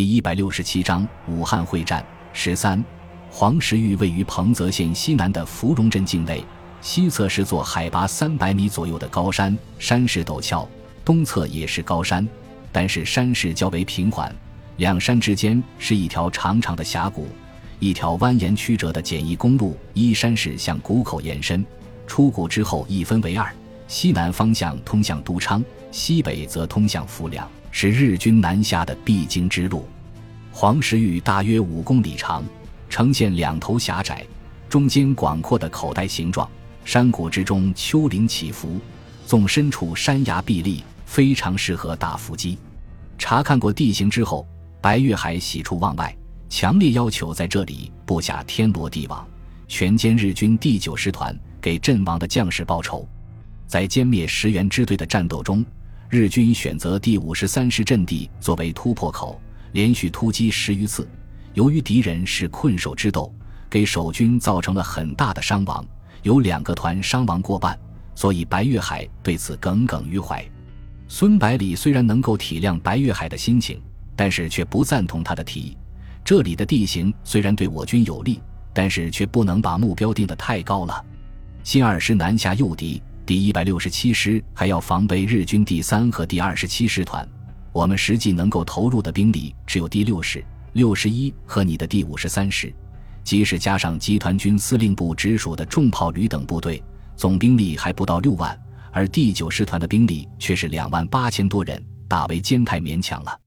第一百六十七章武汉会战十三，黄石峪位于彭泽县西南的芙蓉镇境内，西侧是座海拔三百米左右的高山，山势陡峭；东侧也是高山，但是山势较为平缓。两山之间是一条长长的峡谷，一条蜿蜒曲折的简易公路依山势向谷口延伸。出谷之后一分为二，西南方向通向都昌，西北则通向浮梁。是日军南下的必经之路。黄石峪大约五公里长，呈现两头狭窄、中间广阔的口袋形状。山谷之中丘陵起伏，纵深处山崖壁立，非常适合打伏击。查看过地形之后，白月海喜出望外，强烈要求在这里布下天罗地网，全歼日军第九师团，给阵亡的将士报仇。在歼灭石原支队的战斗中。日军选择第五十三师阵地作为突破口，连续突击十余次。由于敌人是困守之斗，给守军造成了很大的伤亡，有两个团伤亡过半，所以白月海对此耿耿于怀。孙百里虽然能够体谅白月海的心情，但是却不赞同他的提议。这里的地形虽然对我军有利，但是却不能把目标定得太高了。新二师南下诱敌。第一百六十七师还要防备日军第三和第二十七师团，我们实际能够投入的兵力只有第六师、六十一和你的第五十三师，即使加上集团军司令部直属的重炮旅等部队，总兵力还不到六万，而第九师团的兵力却是两万八千多人，大为坚太勉强了。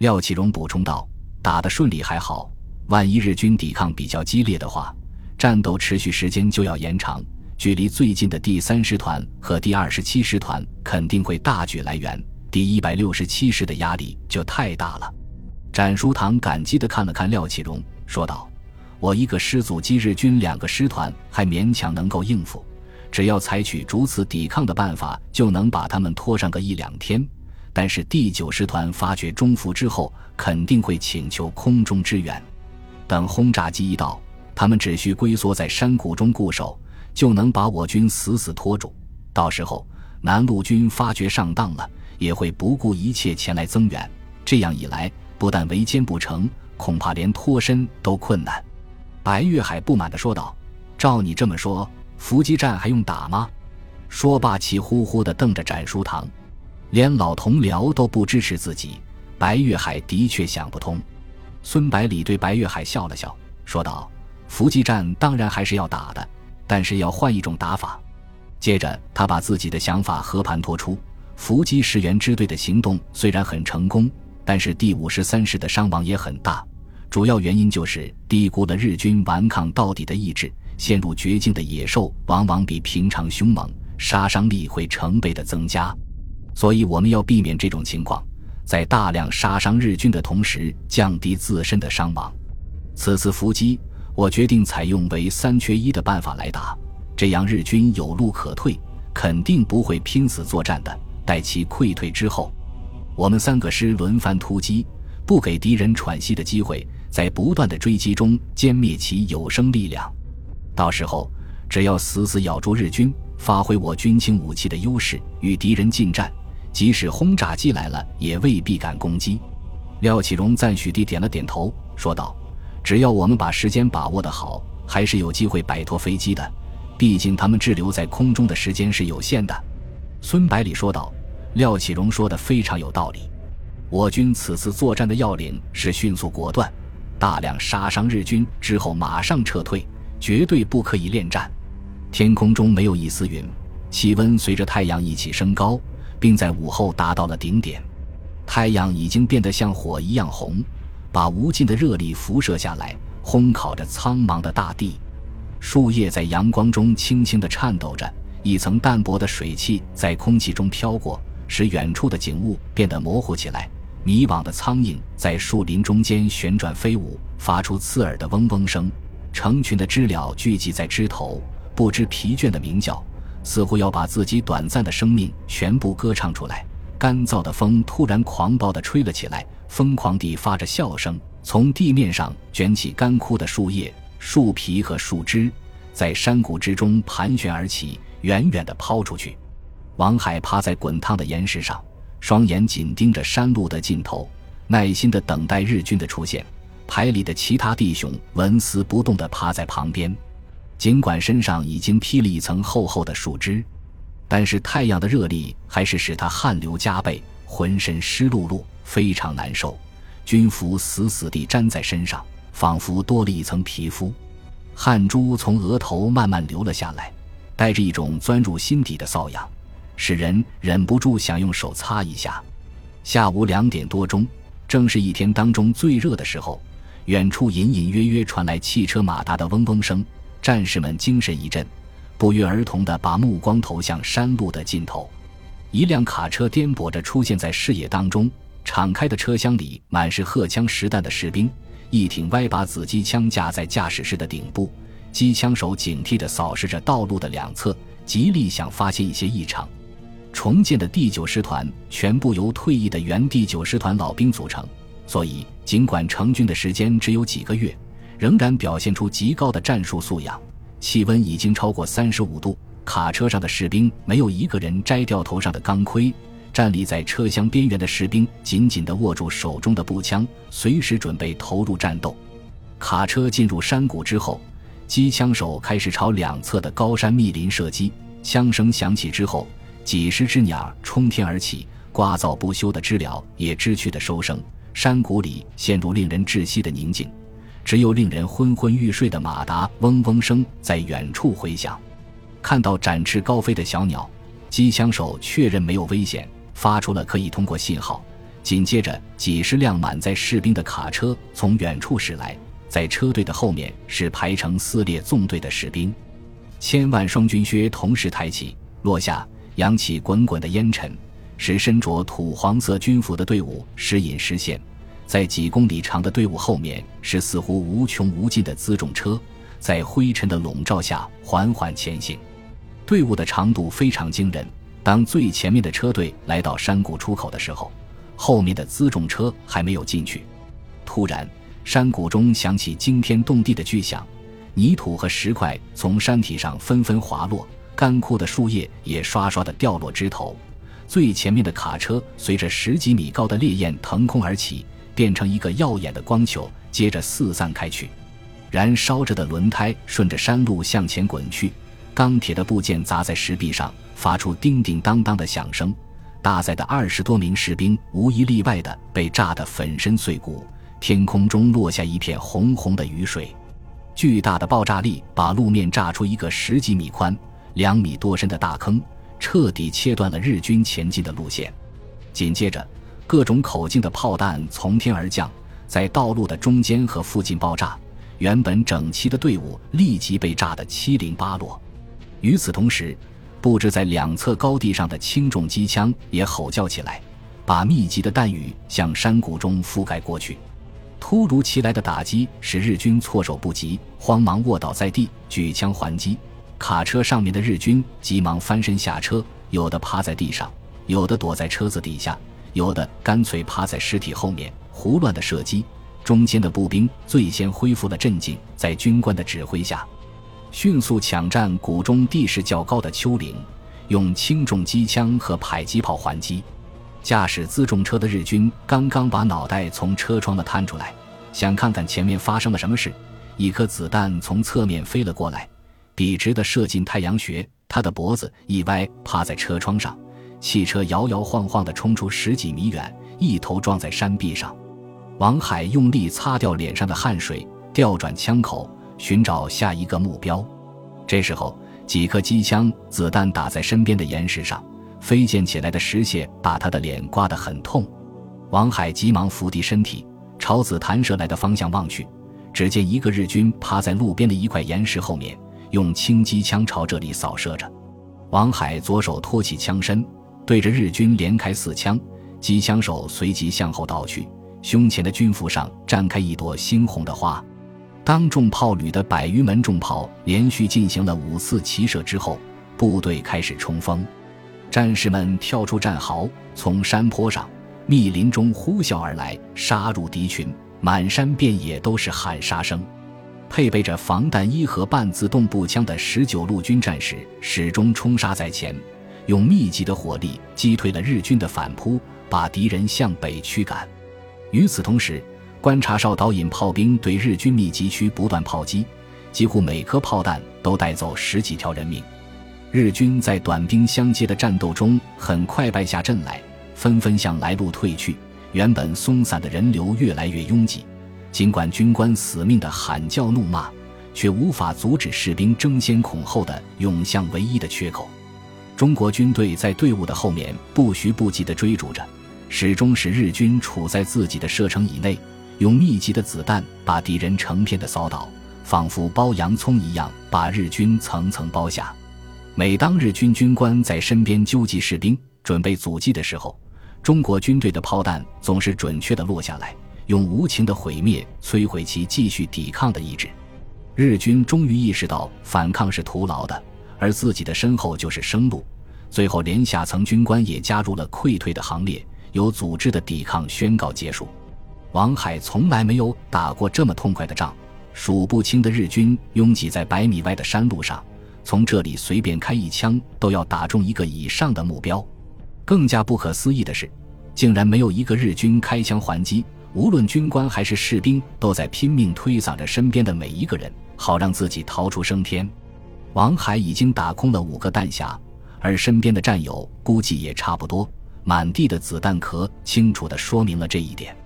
廖启荣补充道：“打得顺利还好，万一日军抵抗比较激烈的话，战斗持续时间就要延长。”距离最近的第三师团和第二十七师团肯定会大举来援，第一百六十七师的压力就太大了。展书堂感激地看了看廖启荣，说道：“我一个师阻击日军两个师团还勉强能够应付，只要采取逐次抵抗的办法，就能把他们拖上个一两天。但是第九师团发觉中伏之后，肯定会请求空中支援。等轰炸机一到，他们只需龟缩在山谷中固守。”就能把我军死死拖住，到时候南路军发觉上当了，也会不顾一切前来增援。这样一来，不但围歼不成，恐怕连脱身都困难。白月海不满地说道：“照你这么说，伏击战还用打吗？”说罢，气呼呼地瞪着展书堂，连老同僚都不支持自己。白月海的确想不通。孙百里对白月海笑了笑，说道：“伏击战当然还是要打的。”但是要换一种打法。接着，他把自己的想法和盘托出：伏击石原支队的行动虽然很成功，但是第五十三师的伤亡也很大。主要原因就是低估了日军顽抗到底的意志。陷入绝境的野兽往往比平常凶猛，杀伤力会成倍的增加。所以，我们要避免这种情况，在大量杀伤日军的同时，降低自身的伤亡。此次伏击。我决定采用为三缺一的办法来打，这样日军有路可退，肯定不会拼死作战的。待其溃退之后，我们三个师轮番突击，不给敌人喘息的机会，在不断的追击中歼灭其有生力量。到时候，只要死死咬住日军，发挥我军轻武器的优势，与敌人近战，即使轰炸机来了，也未必敢攻击。廖启荣赞许地点了点头，说道。只要我们把时间把握得好，还是有机会摆脱飞机的。毕竟他们滞留在空中的时间是有限的。”孙百里说道。廖启荣说的非常有道理。我军此次作战的要领是迅速果断，大量杀伤日军之后马上撤退，绝对不可以恋战。天空中没有一丝云，气温随着太阳一起升高，并在午后达到了顶点。太阳已经变得像火一样红。把无尽的热力辐射下来，烘烤着苍茫的大地。树叶在阳光中轻轻地颤抖着，一层淡薄的水汽在空气中飘过，使远处的景物变得模糊起来。迷惘的苍蝇在树林中间旋转飞舞，发出刺耳的嗡嗡声。成群的知了聚集在枝头，不知疲倦地鸣叫，似乎要把自己短暂的生命全部歌唱出来。干燥的风突然狂暴地吹了起来。疯狂地发着笑声，从地面上卷起干枯的树叶、树皮和树枝，在山谷之中盘旋而起，远远地抛出去。王海趴在滚烫的岩石上，双眼紧盯着山路的尽头，耐心地等待日军的出现。排里的其他弟兄纹丝不动地趴在旁边，尽管身上已经披了一层厚厚的树枝，但是太阳的热力还是使他汗流浃背，浑身湿漉漉，非常难受。军服死死地粘在身上，仿佛多了一层皮肤，汗珠从额头慢慢流了下来，带着一种钻入心底的瘙痒，使人忍不住想用手擦一下。下午两点多钟，正是一天当中最热的时候。远处隐隐约约传来汽车马达的嗡嗡声，战士们精神一振，不约而同地把目光投向山路的尽头。一辆卡车颠簸着出现在视野当中，敞开的车厢里满是荷枪实弹的士兵，一挺歪把子机枪架在驾驶室的顶部，机枪手警惕地扫视着道路的两侧，极力想发现一些异常。重建的第九师团全部由退役的原第九师团老兵组成。所以，尽管成军的时间只有几个月，仍然表现出极高的战术素养。气温已经超过三十五度，卡车上的士兵没有一个人摘掉头上的钢盔。站立在车厢边缘的士兵紧紧地握住手中的步枪，随时准备投入战斗。卡车进入山谷之后，机枪手开始朝两侧的高山密林射击。枪声响起之后，几十只鸟冲天而起，聒噪不休的知了也知趣地收声。山谷里陷入令人窒息的宁静，只有令人昏昏欲睡的马达嗡嗡声在远处回响。看到展翅高飞的小鸟，机枪手确认没有危险，发出了可以通过信号。紧接着，几十辆满载士兵的卡车从远处驶来，在车队的后面是排成四列纵队的士兵。千万双军靴同时抬起落下，扬起滚滚的烟尘。使身着土黄色军服的队伍时隐时现，在几公里长的队伍后面是似乎无穷无尽的辎重车，在灰尘的笼罩下缓缓前行。队伍的长度非常惊人。当最前面的车队来到山谷出口的时候，后面的辎重车还没有进去。突然，山谷中响起惊天动地的巨响，泥土和石块从山体上纷纷滑落，干枯的树叶也刷刷地掉落枝头。最前面的卡车随着十几米高的烈焰腾空而起，变成一个耀眼的光球，接着四散开去。燃烧着的轮胎顺着山路向前滚去，钢铁的部件砸在石壁上，发出叮叮当当的响声。搭载的二十多名士兵无一例外的被炸得粉身碎骨，天空中落下一片红红的雨水。巨大的爆炸力把路面炸出一个十几米宽、两米多深的大坑。彻底切断了日军前进的路线。紧接着，各种口径的炮弹从天而降，在道路的中间和附近爆炸。原本整齐的队伍立即被炸得七零八落。与此同时，布置在两侧高地上的轻重机枪也吼叫起来，把密集的弹雨向山谷中覆盖过去。突如其来的打击使日军措手不及，慌忙卧倒在地，举枪还击。卡车上面的日军急忙翻身下车，有的趴在地上，有的躲在车子底下，有的干脆趴在尸体后面胡乱的射击。中间的步兵最先恢复了镇静，在军官的指挥下，迅速抢占谷中地势较高的丘陵，用轻重机枪和迫击炮还击。驾驶辎重车的日军刚刚把脑袋从车窗的探出来，想看看前面发生了什么事，一颗子弹从侧面飞了过来。笔直的射进太阳穴，他的脖子一歪，趴在车窗上。汽车摇摇晃晃地冲出十几米远，一头撞在山壁上。王海用力擦掉脸上的汗水，调转枪口，寻找下一个目标。这时候，几颗机枪子弹打在身边的岩石上，飞溅起来的石屑把他的脸刮得很痛。王海急忙伏低身体，朝子弹射来的方向望去，只见一个日军趴在路边的一块岩石后面。用轻机枪朝这里扫射着，王海左手托起枪身，对着日军连开四枪。机枪手随即向后倒去，胸前的军服上绽开一朵猩红的花。当重炮旅的百余门重炮连续进行了五次齐射之后，部队开始冲锋。战士们跳出战壕，从山坡上、密林中呼啸而来，杀入敌群，满山遍野都是喊杀声。配备着防弹衣和半自动步枪的十九路军战士始终冲杀在前，用密集的火力击退了日军的反扑，把敌人向北驱赶。与此同时，观察哨导引炮兵对日军密集区不断炮击，几乎每颗炮弹都带走十几条人命。日军在短兵相接的战斗中很快败下阵来，纷纷向来路退去。原本松散的人流越来越拥挤，尽管军官死命的喊叫怒骂，却无法阻止士兵争先恐后的涌向唯一的缺口。中国军队在队伍的后面不徐不疾地追逐着，始终使日军处在自己的射程以内，用密集的子弹把敌人成片的扫倒，仿佛剥洋葱一样把日军层层剥下。每当日军军官在身边纠集士兵，准备阻击的时候，中国军队的炮弹总是准确地落下来，用无情的毁灭摧毁其继续抵抗的意志。日军终于意识到反抗是徒劳的，而自己的身后就是生路。最后，连下层军官也加入了溃退的行列，有组织的抵抗宣告结束。王海从来没有打过这么痛快的仗，数不清的日军拥挤在百米外的山路上，从这里随便开一枪都要打中一个以上的目标。更加不可思议的是，竟然没有一个日军开枪还击。无论军官还是士兵，都在拼命推搡着身边的每一个人，好让自己逃出升天。王海已经打空了五个弹匣，而身边的战友估计也差不多。满地的子弹壳清楚地说明了这一点。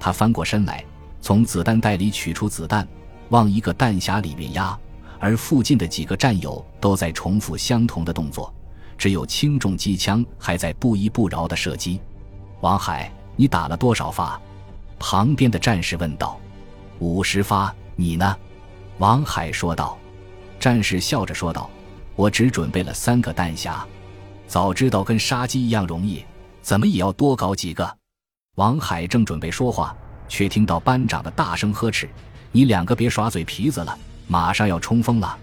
他翻过身来，从子弹袋里取出子弹，往一个弹匣里面压，而附近的几个战友都在重复相同的动作。只有轻重机枪还在不依不饶地射击。王海，你打了多少发？旁边的战士问道。五十发。你呢？王海说道。战士笑着说道：“我只准备了三个弹匣。早知道跟杀鸡一样容易，怎么也要多搞几个。”王海正准备说话，却听到班长的大声呵斥：“你两个别耍嘴皮子了，马上要冲锋了！”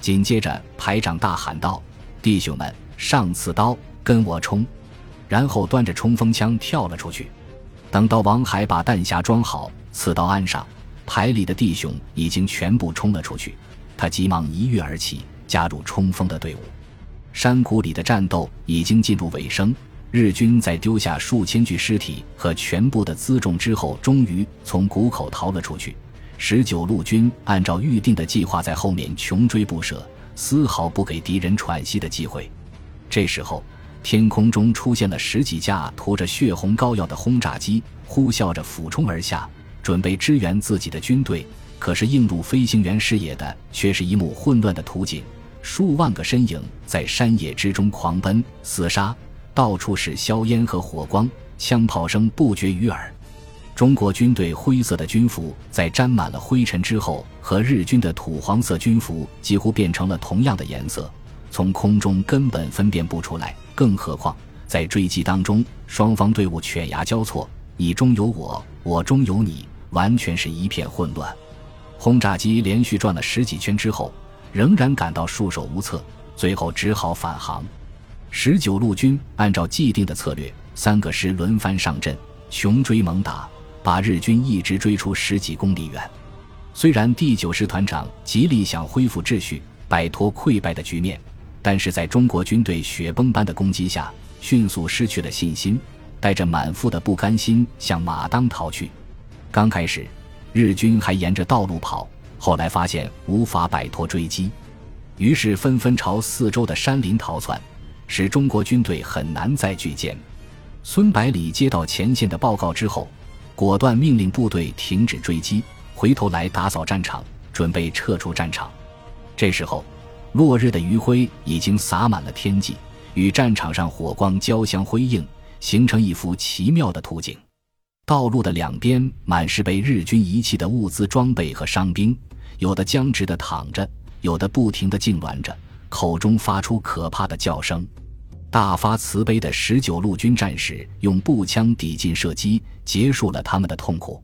紧接着，排长大喊道：“弟兄们！”上刺刀，跟我冲！然后端着冲锋枪跳了出去。等到王海把弹匣装好，刺刀安上，排里的弟兄已经全部冲了出去。他急忙一跃而起，加入冲锋的队伍。山谷里的战斗已经进入尾声，日军在丢下数千具尸体和全部的辎重之后，终于从谷口逃了出去。十九路军按照预定的计划在后面穷追不舍，丝毫不给敌人喘息的机会。这时候，天空中出现了十几架涂着血红膏药的轰炸机，呼啸着俯冲而下，准备支援自己的军队。可是映入飞行员视野的却是一幕混乱的图景：数万个身影在山野之中狂奔厮杀，到处是硝烟和火光，枪炮声不绝于耳。中国军队灰色的军服在沾满了灰尘之后，和日军的土黄色军服几乎变成了同样的颜色。从空中根本分辨不出来，更何况在追击当中，双方队伍犬牙交错，你中有我，我中有你，完全是一片混乱。轰炸机连续转了十几圈之后，仍然感到束手无策，最后只好返航。十九路军按照既定的策略，三个师轮番上阵，穷追猛打，把日军一直追出十几公里远。虽然第九师团长极力想恢复秩序，摆脱溃败的局面。但是在中国军队雪崩般的攻击下，迅速失去了信心，带着满腹的不甘心向马当逃去。刚开始，日军还沿着道路跑，后来发现无法摆脱追击，于是纷纷朝四周的山林逃窜，使中国军队很难再聚歼。孙百里接到前线的报告之后，果断命令部队停止追击，回头来打扫战场，准备撤出战场。这时候。落日的余晖已经洒满了天际，与战场上火光交相辉映，形成一幅奇妙的图景。道路的两边满是被日军遗弃的物资装备和伤兵，有的僵直的躺着，有的不停的痉挛着，口中发出可怕的叫声。大发慈悲的十九路军战士用步枪抵近射击，结束了他们的痛苦。